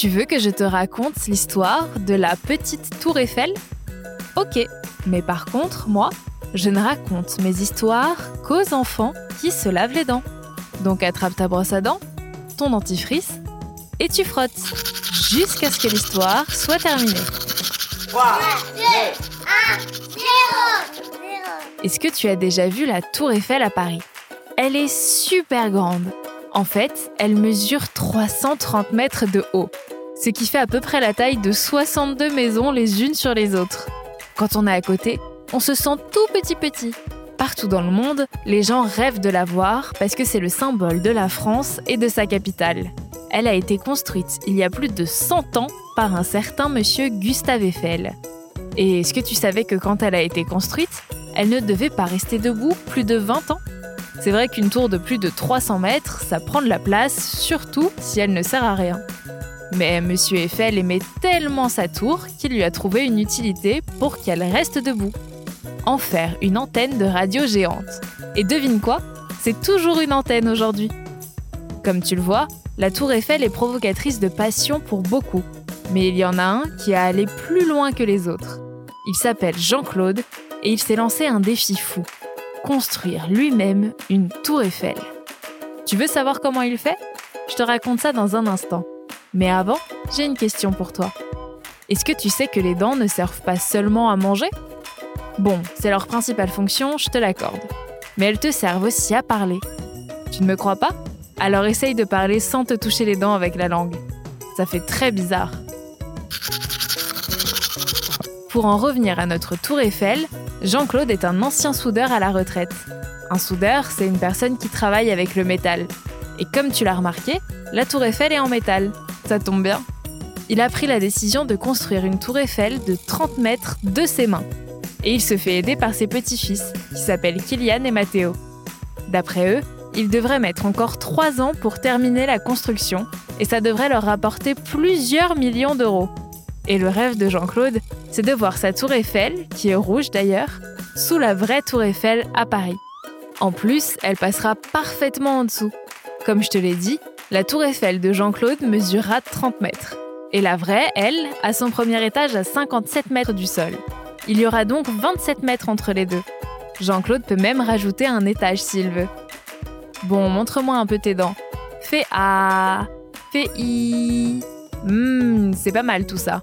Tu veux que je te raconte l'histoire de la petite tour Eiffel? Ok, mais par contre, moi, je ne raconte mes histoires qu'aux enfants qui se lavent les dents. Donc attrape ta brosse à dents, ton dentifrice, et tu frottes jusqu'à ce que l'histoire soit terminée. 3, 2, 1, 0 Est-ce que tu as déjà vu la tour Eiffel à Paris? Elle est super grande. En fait, elle mesure 330 mètres de haut ce qui fait à peu près la taille de 62 maisons les unes sur les autres. Quand on est à côté, on se sent tout petit petit. Partout dans le monde, les gens rêvent de la voir parce que c'est le symbole de la France et de sa capitale. Elle a été construite il y a plus de 100 ans par un certain monsieur Gustave Eiffel. Et est-ce que tu savais que quand elle a été construite, elle ne devait pas rester debout plus de 20 ans C'est vrai qu'une tour de plus de 300 mètres, ça prend de la place, surtout si elle ne sert à rien. Mais M. Eiffel aimait tellement sa tour qu'il lui a trouvé une utilité pour qu'elle reste debout. En faire une antenne de radio géante. Et devine quoi? C'est toujours une antenne aujourd'hui. Comme tu le vois, la tour Eiffel est provocatrice de passion pour beaucoup. Mais il y en a un qui a allé plus loin que les autres. Il s'appelle Jean-Claude et il s'est lancé un défi fou. Construire lui-même une tour Eiffel. Tu veux savoir comment il fait? Je te raconte ça dans un instant. Mais avant, j'ai une question pour toi. Est-ce que tu sais que les dents ne servent pas seulement à manger? Bon, c'est leur principale fonction, je te l'accorde. Mais elles te servent aussi à parler. Tu ne me crois pas? Alors essaye de parler sans te toucher les dents avec la langue. Ça fait très bizarre. Pour en revenir à notre tour Eiffel, Jean-Claude est un ancien soudeur à la retraite. Un soudeur, c'est une personne qui travaille avec le métal. Et comme tu l'as remarqué, la tour Eiffel est en métal. Ça tombe bien. Il a pris la décision de construire une tour Eiffel de 30 mètres de ses mains. Et il se fait aider par ses petits-fils, qui s'appellent Kylian et Matteo. D'après eux, il devrait mettre encore 3 ans pour terminer la construction, et ça devrait leur rapporter plusieurs millions d'euros. Et le rêve de Jean-Claude, c'est de voir sa tour Eiffel, qui est rouge d'ailleurs, sous la vraie tour Eiffel à Paris. En plus, elle passera parfaitement en dessous. Comme je te l'ai dit, la tour Eiffel de Jean-Claude mesurera 30 mètres. Et la vraie, elle, a son premier étage à 57 mètres du sol. Il y aura donc 27 mètres entre les deux. Jean-Claude peut même rajouter un étage s'il veut. Bon, montre-moi un peu tes dents. Fais A, fais I. Hum, c'est pas mal tout ça.